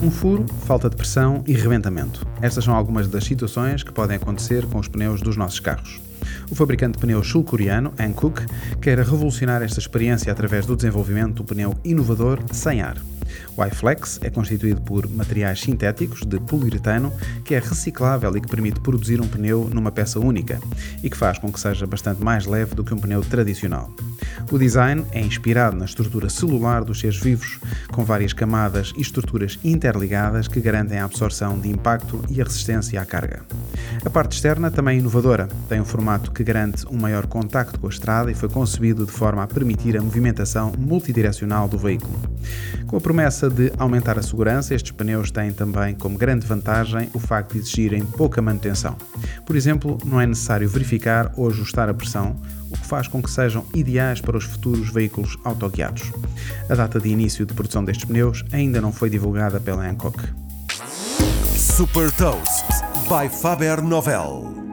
Um furo, falta de pressão e rebentamento. Estas são algumas das situações que podem acontecer com os pneus dos nossos carros. O fabricante de pneus sul-coreano, Hankook, quer revolucionar esta experiência através do desenvolvimento do pneu inovador sem ar. O iFlex é constituído por materiais sintéticos de poliuretano que é reciclável e que permite produzir um pneu numa peça única e que faz com que seja bastante mais leve do que um pneu tradicional. O design é inspirado na estrutura celular dos seres vivos, com várias camadas e estruturas interligadas que garantem a absorção de impacto e a resistência à carga. A parte externa também é inovadora, tem um formato que garante um maior contacto com a estrada e foi concebido de forma a permitir a movimentação multidirecional do veículo. Com a promessa de aumentar a segurança, estes pneus têm também como grande vantagem o facto de exigirem pouca manutenção. Por exemplo, não é necessário verificar ou ajustar a pressão, o que faz com que sejam ideais para os futuros veículos autoguiados. A data de início de produção destes pneus ainda não foi divulgada pela Hankook. Super Toast by Faber Novel.